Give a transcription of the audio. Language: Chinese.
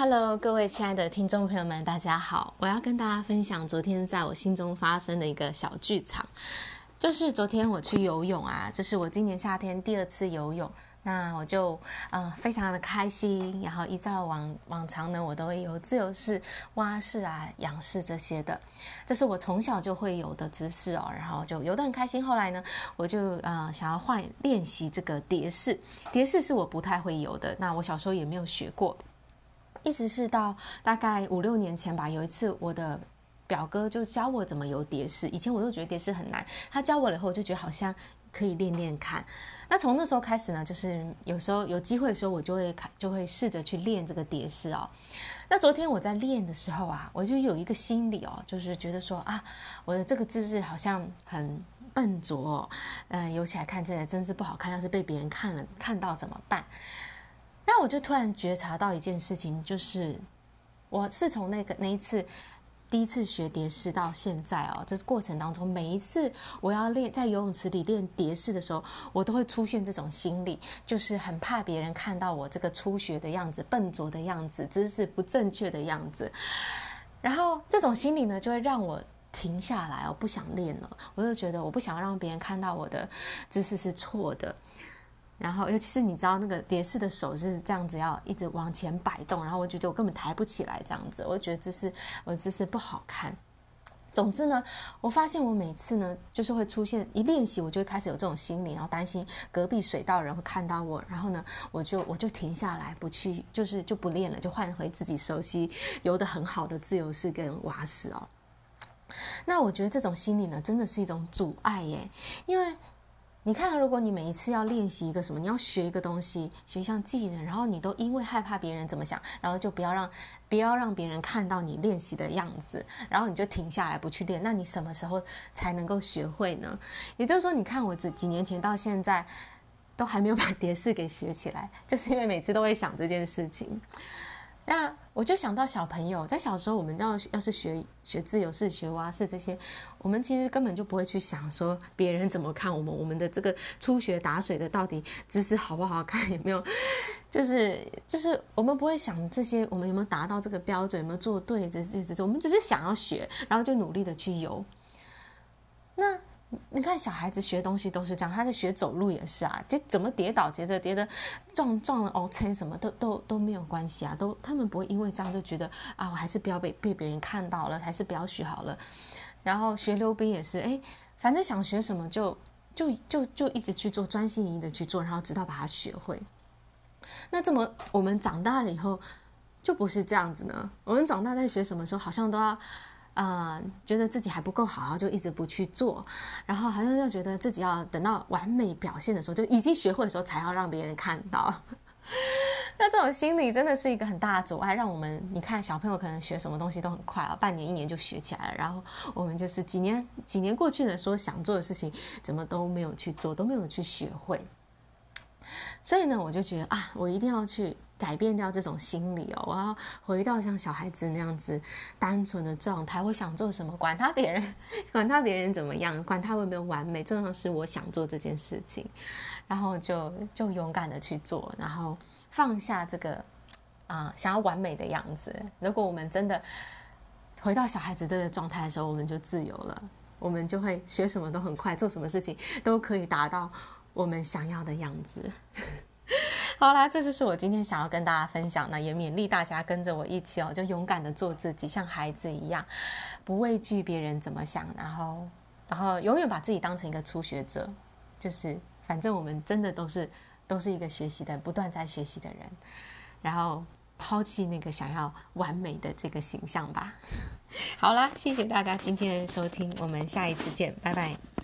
Hello，各位亲爱的听众朋友们，大家好！我要跟大家分享昨天在我心中发生的一个小剧场，就是昨天我去游泳啊，这是我今年夏天第二次游泳。那我就嗯、呃、非常的开心，然后依照往往常呢，我都会游自由式、蛙式啊、仰式这些的，这是我从小就会有的姿势哦。然后就游得很开心。后来呢，我就呃想要换练习这个蝶式，蝶式是我不太会游的，那我小时候也没有学过，一直是到大概五六年前吧，有一次我的表哥就教我怎么游蝶式，以前我都觉得蝶式很难，他教我了以后，我就觉得好像。可以练练看，那从那时候开始呢，就是有时候有机会的时候，我就会看，就会试着去练这个蝶式哦。那昨天我在练的时候啊，我就有一个心理哦，就是觉得说啊，我的这个姿势好像很笨拙哦，嗯，游起来看起来真是不好看，要是被别人看了看到怎么办？那我就突然觉察到一件事情，就是我是从那个那一次。第一次学蝶式到现在哦，这过程当中，每一次我要练在游泳池里练蝶式的时候，我都会出现这种心理，就是很怕别人看到我这个初学的样子、笨拙的样子、姿势不正确的样子。然后这种心理呢，就会让我停下来哦，不想练了。我就觉得我不想让别人看到我的姿势是错的。然后，尤其是你知道那个蝶式的手是这样子，要一直往前摆动。然后我觉得我根本抬不起来，这样子，我觉得姿势我姿势不好看。总之呢，我发现我每次呢，就是会出现一练习，我就会开始有这种心理，然后担心隔壁水道人会看到我。然后呢，我就我就停下来，不去，就是就不练了，就换回自己熟悉游得很好的自由式跟蛙式哦。那我觉得这种心理呢，真的是一种阻碍耶，因为。你看，如果你每一次要练习一个什么，你要学一个东西，学一项技能，然后你都因为害怕别人怎么想，然后就不要让不要让别人看到你练习的样子，然后你就停下来不去练，那你什么时候才能够学会呢？也就是说，你看我这几年前到现在都还没有把 蝶式给学起来，就是因为每次都会想这件事情。那我就想到小朋友在小时候，我们要要是学学自由式、学蛙式这些，我们其实根本就不会去想说别人怎么看我们，我们的这个初学打水的到底姿势好不好看，有没有，就是就是我们不会想这些，我们有没有达到这个标准，有没有做对，这这这，我们只是想要学，然后就努力的去游。那。你看小孩子学东西都是这样，他在学走路也是啊，就怎么跌倒，觉得跌得撞撞了，OK，什么都都都没有关系啊，都他们不会因为这样就觉得啊，我还是不要被被别人看到了，还是不要学好了。然后学溜冰也是，哎，反正想学什么就就就就一直去做，专心一意的去做，然后直到把它学会。那这么我们长大了以后就不是这样子呢？我们长大在学什么时候，好像都要。啊、觉得自己还不够好，然后就一直不去做，然后好像要觉得自己要等到完美表现的时候，就已经学会的时候，才要让别人看到。那这种心理真的是一个很大的阻碍，让我们你看小朋友可能学什么东西都很快啊，半年一年就学起来了，然后我们就是几年几年过去了，说想做的事情怎么都没有去做，都没有去学会。所以呢，我就觉得啊，我一定要去。改变掉这种心理哦，我要回到像小孩子那样子单纯的状态。我想做什么，管他别人，管他别人怎么样，管他有没有完美，重要是我想做这件事情，然后就就勇敢的去做，然后放下这个啊、想要完美的样子。如果我们真的回到小孩子的状态的时候，我们就自由了，我们就会学什么都很快，做什么事情都可以达到我们想要的样子。好啦，这就是我今天想要跟大家分享的，也勉励大家跟着我一起哦，就勇敢的做自己，像孩子一样，不畏惧别人怎么想，然后，然后永远把自己当成一个初学者，就是反正我们真的都是 都是一个学习的，不断在学习的人，然后抛弃那个想要完美的这个形象吧。好啦，谢谢大家今天的收听，我们下一次见，拜拜。